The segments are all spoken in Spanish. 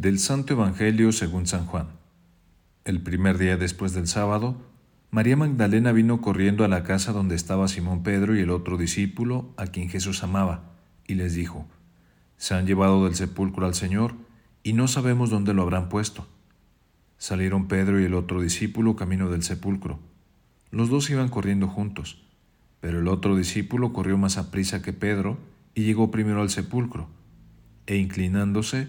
Del Santo Evangelio según San Juan. El primer día después del sábado, María Magdalena vino corriendo a la casa donde estaba Simón Pedro y el otro discípulo a quien Jesús amaba, y les dijo, Se han llevado del sepulcro al Señor, y no sabemos dónde lo habrán puesto. Salieron Pedro y el otro discípulo camino del sepulcro. Los dos iban corriendo juntos, pero el otro discípulo corrió más a prisa que Pedro y llegó primero al sepulcro, e inclinándose,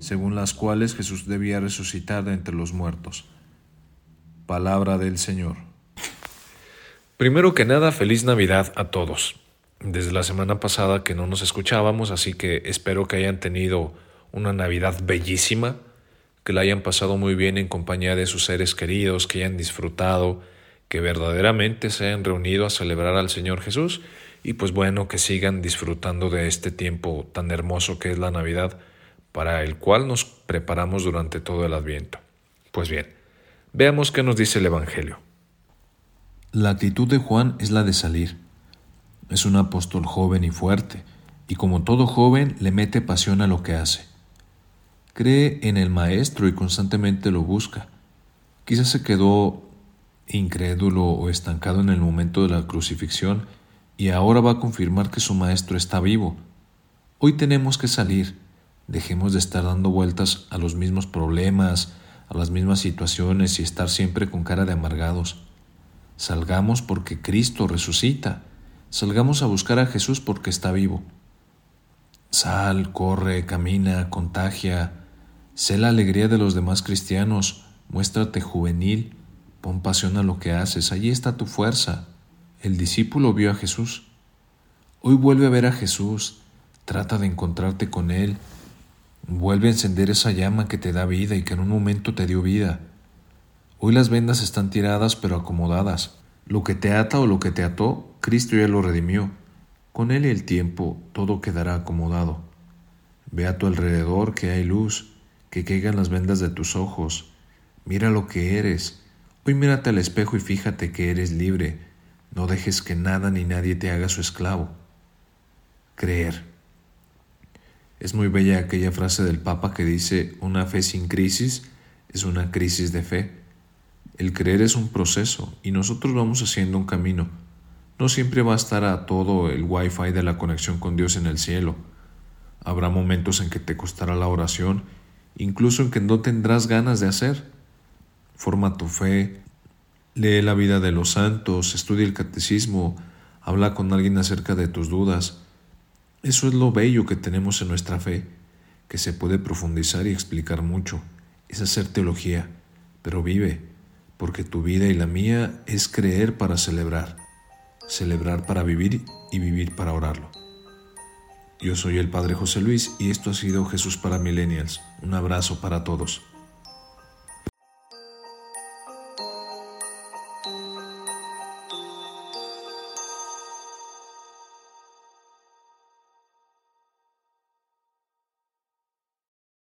según las cuales Jesús debía resucitar de entre los muertos. Palabra del Señor. Primero que nada, feliz Navidad a todos. Desde la semana pasada que no nos escuchábamos, así que espero que hayan tenido una Navidad bellísima, que la hayan pasado muy bien en compañía de sus seres queridos, que hayan disfrutado, que verdaderamente se hayan reunido a celebrar al Señor Jesús y pues bueno, que sigan disfrutando de este tiempo tan hermoso que es la Navidad para el cual nos preparamos durante todo el adviento. Pues bien, veamos qué nos dice el Evangelio. La actitud de Juan es la de salir. Es un apóstol joven y fuerte, y como todo joven le mete pasión a lo que hace. Cree en el Maestro y constantemente lo busca. Quizás se quedó incrédulo o estancado en el momento de la crucifixión y ahora va a confirmar que su Maestro está vivo. Hoy tenemos que salir Dejemos de estar dando vueltas a los mismos problemas, a las mismas situaciones y estar siempre con cara de amargados. Salgamos porque Cristo resucita. Salgamos a buscar a Jesús porque está vivo. Sal, corre, camina, contagia. Sé la alegría de los demás cristianos. Muéstrate juvenil. Pon pasión a lo que haces. Allí está tu fuerza. El discípulo vio a Jesús. Hoy vuelve a ver a Jesús. Trata de encontrarte con Él Vuelve a encender esa llama que te da vida y que en un momento te dio vida. Hoy las vendas están tiradas pero acomodadas. Lo que te ata o lo que te ató, Cristo ya lo redimió. Con Él y el tiempo todo quedará acomodado. Ve a tu alrededor que hay luz, que caigan las vendas de tus ojos. Mira lo que eres. Hoy mírate al espejo y fíjate que eres libre. No dejes que nada ni nadie te haga su esclavo. Creer. Es muy bella aquella frase del Papa que dice, una fe sin crisis es una crisis de fe. El creer es un proceso y nosotros vamos haciendo un camino. No siempre va a estar a todo el wifi de la conexión con Dios en el cielo. Habrá momentos en que te costará la oración, incluso en que no tendrás ganas de hacer. Forma tu fe, lee la vida de los santos, estudia el catecismo, habla con alguien acerca de tus dudas, eso es lo bello que tenemos en nuestra fe, que se puede profundizar y explicar mucho. Es hacer teología, pero vive, porque tu vida y la mía es creer para celebrar, celebrar para vivir y vivir para orarlo. Yo soy el Padre José Luis y esto ha sido Jesús para Millennials. Un abrazo para todos.